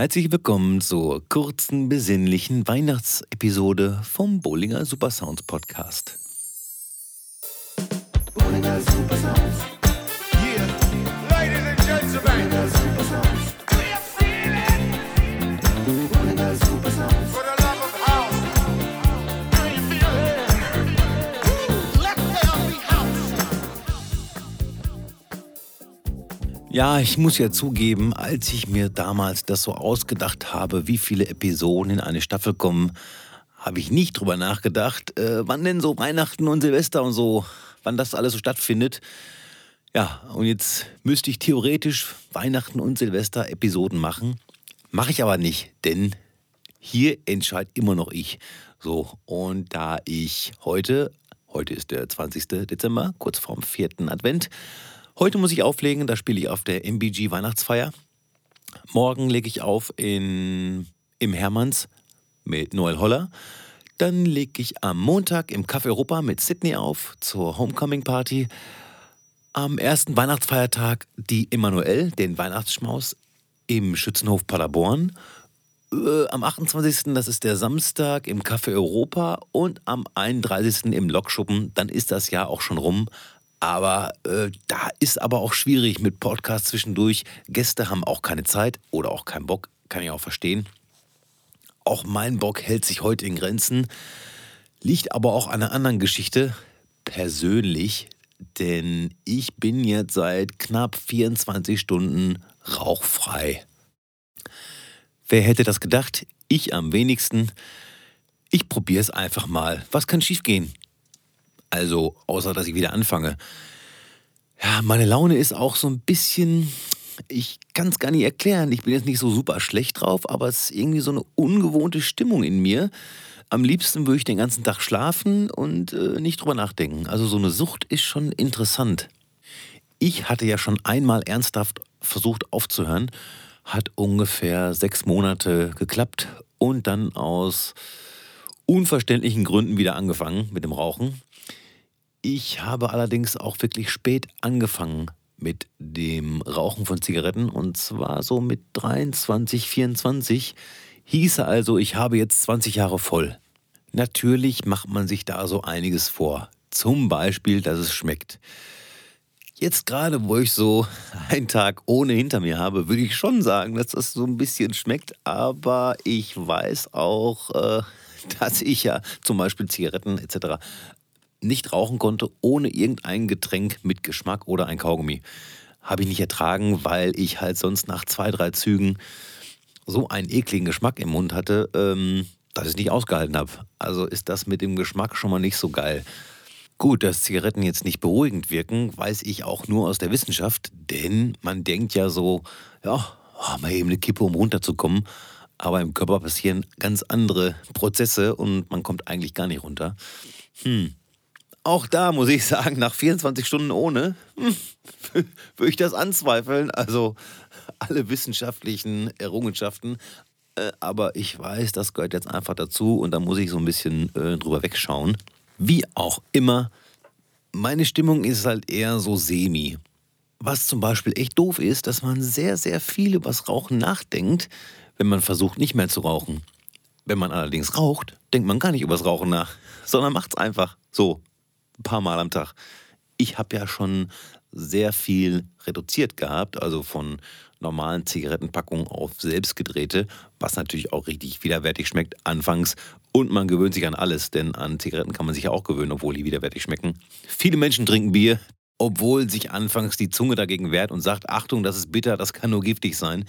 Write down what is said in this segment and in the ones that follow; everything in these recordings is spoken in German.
Herzlich willkommen zur kurzen, besinnlichen Weihnachtsepisode vom Bollinger Supersounds Podcast. Bollinger Supersounds. Yeah, ladies and gentlemen. Ja, ich muss ja zugeben, als ich mir damals das so ausgedacht habe, wie viele Episoden in eine Staffel kommen, habe ich nicht drüber nachgedacht, äh, wann denn so Weihnachten und Silvester und so wann das alles so stattfindet. Ja, und jetzt müsste ich theoretisch Weihnachten und Silvester Episoden machen. Mache ich aber nicht, denn hier entscheidet immer noch ich. So, und da ich heute, heute ist der 20. Dezember, kurz vorm vierten Advent, heute muss ich auflegen, da spiele ich auf der MBG Weihnachtsfeier. Morgen lege ich auf in, im Hermanns mit Noel Holler. Dann lege ich am Montag im Café Europa mit Sydney auf zur Homecoming Party. Am ersten Weihnachtsfeiertag die Emanuel, den Weihnachtsschmaus im Schützenhof Paderborn. Äh, am 28. das ist der Samstag im Café Europa und am 31. im Lokschuppen. Dann ist das Jahr auch schon rum. Aber äh, da ist aber auch schwierig mit Podcast zwischendurch. Gäste haben auch keine Zeit oder auch keinen Bock, kann ich auch verstehen. Auch mein Bock hält sich heute in Grenzen, liegt aber auch an einer anderen Geschichte, persönlich, denn ich bin jetzt seit knapp 24 Stunden rauchfrei. Wer hätte das gedacht? Ich am wenigsten. Ich probiere es einfach mal. Was kann schiefgehen? Also, außer dass ich wieder anfange. Ja, meine Laune ist auch so ein bisschen ich kann es gar nicht erklären. Ich bin jetzt nicht so super schlecht drauf, aber es ist irgendwie so eine ungewohnte Stimmung in mir. Am liebsten würde ich den ganzen Tag schlafen und äh, nicht drüber nachdenken. Also so eine Sucht ist schon interessant. Ich hatte ja schon einmal ernsthaft versucht aufzuhören, hat ungefähr sechs Monate geklappt und dann aus unverständlichen Gründen wieder angefangen mit dem Rauchen. Ich habe allerdings auch wirklich spät angefangen mit dem Rauchen von Zigaretten und zwar so mit 23, 24. Hieße also, ich habe jetzt 20 Jahre voll. Natürlich macht man sich da so einiges vor. Zum Beispiel, dass es schmeckt. Jetzt gerade, wo ich so einen Tag ohne hinter mir habe, würde ich schon sagen, dass das so ein bisschen schmeckt. Aber ich weiß auch, äh, dass ich ja zum Beispiel Zigaretten etc nicht rauchen konnte ohne irgendein Getränk mit Geschmack oder ein Kaugummi. Habe ich nicht ertragen, weil ich halt sonst nach zwei, drei Zügen so einen ekligen Geschmack im Mund hatte, ähm, dass ich es nicht ausgehalten habe. Also ist das mit dem Geschmack schon mal nicht so geil. Gut, dass Zigaretten jetzt nicht beruhigend wirken, weiß ich auch nur aus der Wissenschaft, denn man denkt ja so, ja, oh, mal eben eine Kippe, um runterzukommen. Aber im Körper passieren ganz andere Prozesse und man kommt eigentlich gar nicht runter. Hm, auch da muss ich sagen, nach 24 Stunden ohne, hm, würde ich das anzweifeln. Also alle wissenschaftlichen Errungenschaften. Äh, aber ich weiß, das gehört jetzt einfach dazu und da muss ich so ein bisschen äh, drüber wegschauen. Wie auch immer, meine Stimmung ist halt eher so semi. Was zum Beispiel echt doof ist, dass man sehr, sehr viel über das Rauchen nachdenkt, wenn man versucht, nicht mehr zu rauchen. Wenn man allerdings raucht, denkt man gar nicht über das Rauchen nach, sondern macht es einfach so ein paar Mal am Tag. Ich habe ja schon sehr viel reduziert gehabt, also von normalen Zigarettenpackungen auf selbstgedrehte, was natürlich auch richtig widerwärtig schmeckt anfangs. Und man gewöhnt sich an alles, denn an Zigaretten kann man sich ja auch gewöhnen, obwohl die widerwärtig schmecken. Viele Menschen trinken Bier, obwohl sich anfangs die Zunge dagegen wehrt und sagt, Achtung, das ist bitter, das kann nur giftig sein.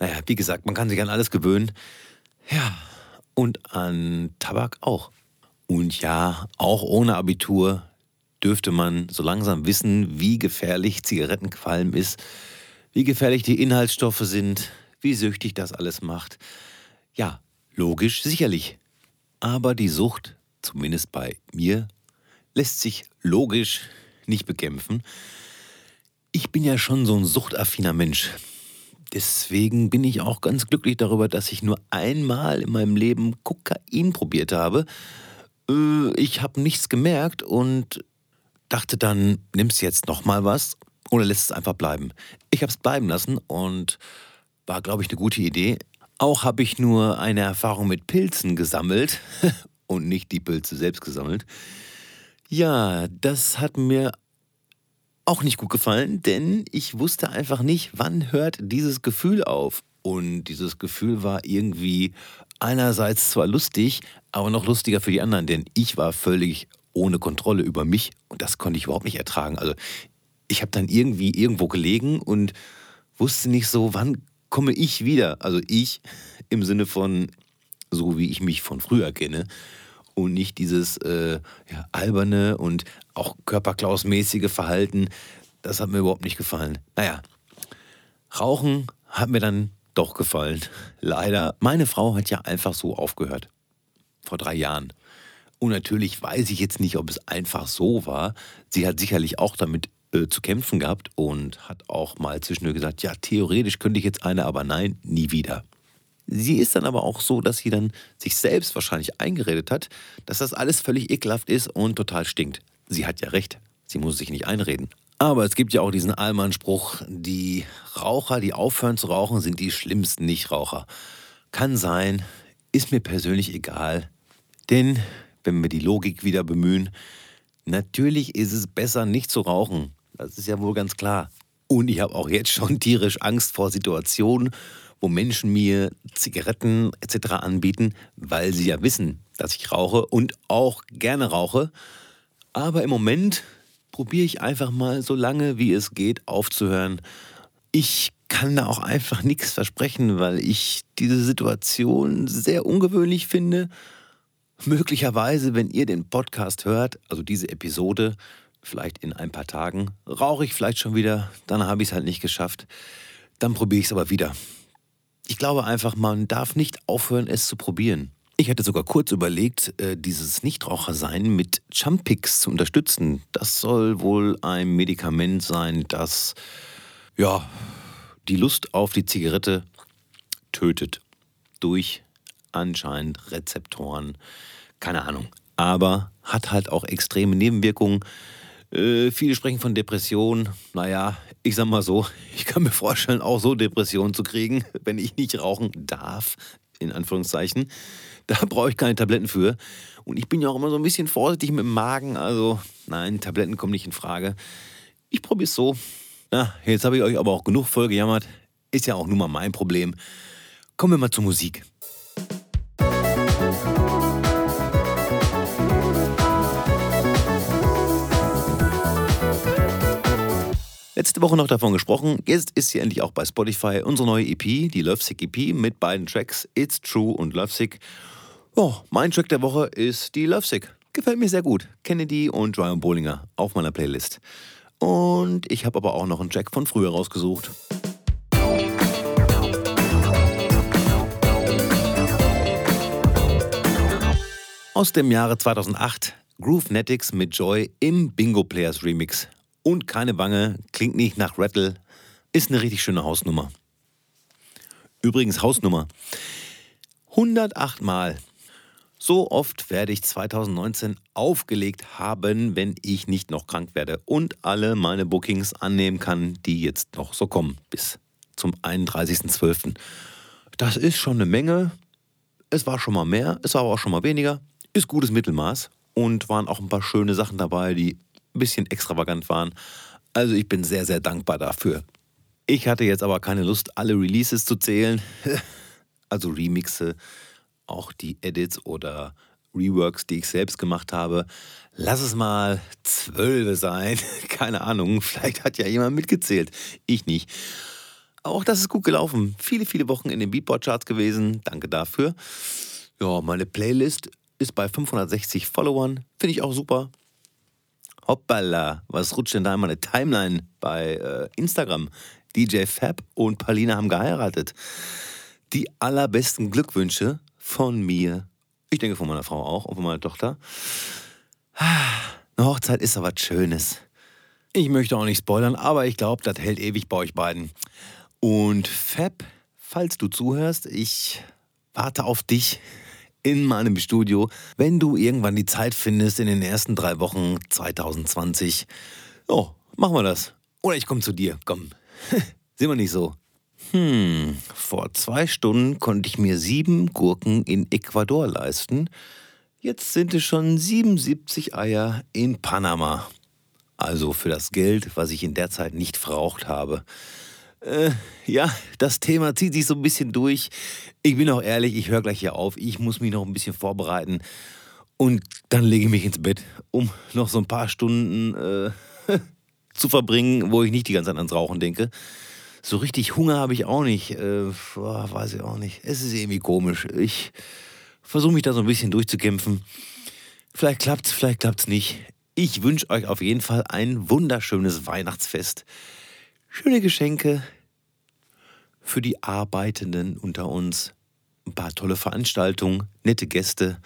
Naja, wie gesagt, man kann sich an alles gewöhnen. Ja, und an Tabak auch. Und ja, auch ohne Abitur dürfte man so langsam wissen, wie gefährlich Zigarettenqualm ist, wie gefährlich die Inhaltsstoffe sind, wie süchtig das alles macht. Ja, logisch, sicherlich. Aber die Sucht, zumindest bei mir, lässt sich logisch nicht bekämpfen. Ich bin ja schon so ein suchtaffiner Mensch. Deswegen bin ich auch ganz glücklich darüber, dass ich nur einmal in meinem Leben Kokain probiert habe äh, ich habe nichts gemerkt und dachte dann, nimmst jetzt noch mal was oder lässt es einfach bleiben. Ich habe es bleiben lassen und War, glaube ich, eine gute Idee. Auch habe ich nur eine Erfahrung mit Pilzen gesammelt und nicht die Pilze selbst gesammelt. Ja, das hat mir auch nicht gut gefallen, denn ich wusste einfach nicht, wann hört dieses Gefühl auf. Und dieses Gefühl war irgendwie einerseits zwar lustig, aber noch lustiger für die anderen, denn ich war völlig ohne Kontrolle über mich und das konnte ich überhaupt nicht ertragen. Also ich habe dann irgendwie irgendwo gelegen und wusste nicht so, wann komme ich wieder. Also ich im Sinne von so, wie ich mich von früher kenne und nicht dieses äh, ja, alberne und auch körperklausmäßige Verhalten. Das hat mir überhaupt nicht gefallen. Naja, Rauchen hat mir dann doch gefallen. Leider. Meine Frau hat ja einfach so aufgehört. Vor drei Jahren. Und natürlich weiß ich jetzt nicht, ob es einfach so war. Sie hat sicherlich auch damit äh, zu kämpfen gehabt und hat auch mal zwischendurch gesagt, ja, theoretisch könnte ich jetzt eine, aber nein, nie wieder. Sie ist dann aber auch so, dass sie dann sich selbst wahrscheinlich eingeredet hat, dass das alles völlig ekelhaft ist und total stinkt. Sie hat ja recht. Sie muss sich nicht einreden. Aber es gibt ja auch diesen Allmann-Spruch, die Raucher, die aufhören zu rauchen, sind die schlimmsten Nichtraucher. Kann sein, ist mir persönlich egal. Denn, wenn wir die Logik wieder bemühen, natürlich ist es besser, nicht zu rauchen. Das ist ja wohl ganz klar. Und ich habe auch jetzt schon tierisch Angst vor Situationen, wo Menschen mir Zigaretten etc. anbieten, weil sie ja wissen, dass ich rauche und auch gerne rauche. Aber im Moment probiere ich einfach mal so lange wie es geht aufzuhören. Ich kann da auch einfach nichts versprechen, weil ich diese Situation sehr ungewöhnlich finde. Möglicherweise, wenn ihr den Podcast hört, also diese Episode, vielleicht in ein paar Tagen, rauche ich vielleicht schon wieder, dann habe ich es halt nicht geschafft. Dann probiere ich es aber wieder. Ich glaube einfach, man darf nicht aufhören, es zu probieren. Ich hatte sogar kurz überlegt, äh, dieses Nichtrauchersein mit Chumpix zu unterstützen. Das soll wohl ein Medikament sein, das ja die Lust auf die Zigarette tötet. Durch anscheinend Rezeptoren. Keine Ahnung. Aber hat halt auch extreme Nebenwirkungen. Äh, viele sprechen von Depressionen. Naja, ich sag mal so, ich kann mir vorstellen, auch so Depressionen zu kriegen, wenn ich nicht rauchen darf, in Anführungszeichen. Da brauche ich keine Tabletten für. Und ich bin ja auch immer so ein bisschen vorsichtig mit dem Magen. Also, nein, Tabletten kommen nicht in Frage. Ich probiere es so. Na, jetzt habe ich euch aber auch genug voll gejammert. Ist ja auch nur mal mein Problem. Kommen wir mal zur Musik. Letzte Woche noch davon gesprochen, jetzt ist sie endlich auch bei Spotify, unsere neue EP, die Lovesick EP mit beiden Tracks It's True und Lovesick. Oh, mein Track der Woche ist die Lovesick. Gefällt mir sehr gut. Kennedy und Ryan Bollinger auf meiner Playlist. Und ich habe aber auch noch einen Track von früher rausgesucht. Aus dem Jahre 2008 Groove Netics mit Joy im Bingo Players Remix. Und keine Bange, klingt nicht nach Rattle, ist eine richtig schöne Hausnummer. Übrigens Hausnummer. 108 Mal. So oft werde ich 2019 aufgelegt haben, wenn ich nicht noch krank werde und alle meine Bookings annehmen kann, die jetzt noch so kommen bis zum 31.12. Das ist schon eine Menge. Es war schon mal mehr, es war aber auch schon mal weniger. Ist gutes Mittelmaß und waren auch ein paar schöne Sachen dabei, die ein bisschen extravagant waren. Also ich bin sehr, sehr dankbar dafür. Ich hatte jetzt aber keine Lust, alle Releases zu zählen. also Remixe, auch die Edits oder Reworks, die ich selbst gemacht habe. Lass es mal zwölf sein. Keine Ahnung, vielleicht hat ja jemand mitgezählt. Ich nicht. Auch das ist gut gelaufen. Viele, viele Wochen in den Beatport-Charts gewesen. Danke dafür. Ja, meine Playlist ist bei 560 Followern. Finde ich auch super. Hoppala, was rutscht denn da in meine Timeline bei äh, Instagram? DJ Fab und Paulina haben geheiratet. Die allerbesten Glückwünsche von mir. Ich denke von meiner Frau auch und von meiner Tochter. Eine Hochzeit ist aber was Schönes. Ich möchte auch nicht spoilern, aber ich glaube, das hält ewig bei euch beiden. Und Fab, falls du zuhörst, ich warte auf dich in meinem Studio, wenn du irgendwann die Zeit findest in den ersten drei Wochen 2020. Oh, machen wir das. Oder ich komme zu dir. Komm, sind wir nicht so. Hm, vor zwei Stunden konnte ich mir sieben Gurken in Ecuador leisten. Jetzt sind es schon 77 Eier in Panama. Also für das Geld, was ich in der Zeit nicht verraucht habe. Äh, ja, das Thema zieht sich so ein bisschen durch. Ich bin auch ehrlich, ich höre gleich hier auf. Ich muss mich noch ein bisschen vorbereiten. Und dann lege ich mich ins Bett, um noch so ein paar Stunden äh, zu verbringen, wo ich nicht die ganze Zeit ans Rauchen denke. So richtig Hunger habe ich auch nicht. Äh, weiß ich auch nicht. Es ist irgendwie komisch. Ich versuche mich da so ein bisschen durchzukämpfen. Vielleicht klappt es, vielleicht klappt es nicht. Ich wünsche euch auf jeden Fall ein wunderschönes Weihnachtsfest. Schöne Geschenke für die Arbeitenden unter uns. Ein paar tolle Veranstaltungen, nette Gäste.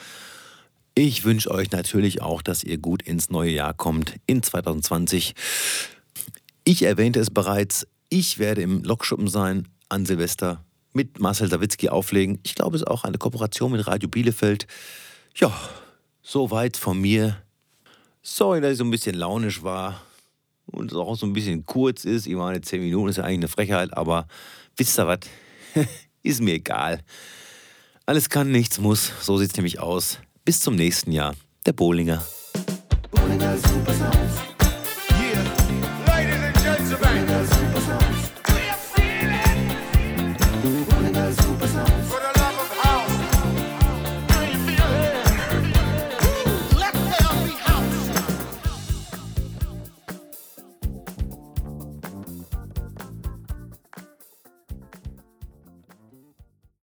Ich wünsche euch natürlich auch, dass ihr gut ins neue Jahr kommt, in 2020. Ich erwähnte es bereits, ich werde im Lokschuppen sein an Silvester mit Marcel Sawicki auflegen. Ich glaube, es ist auch eine Kooperation mit Radio Bielefeld. Ja, soweit von mir. Sorry, dass ich so ein bisschen launisch war und es auch so ein bisschen kurz ist. Ich meine, 10 Minuten ist ja eigentlich eine Frechheit, aber wisst ihr was? ist mir egal. Alles kann, nichts muss. So sieht es nämlich aus. Bis zum nächsten Jahr. Der Bohlinger. Bohlinger Super.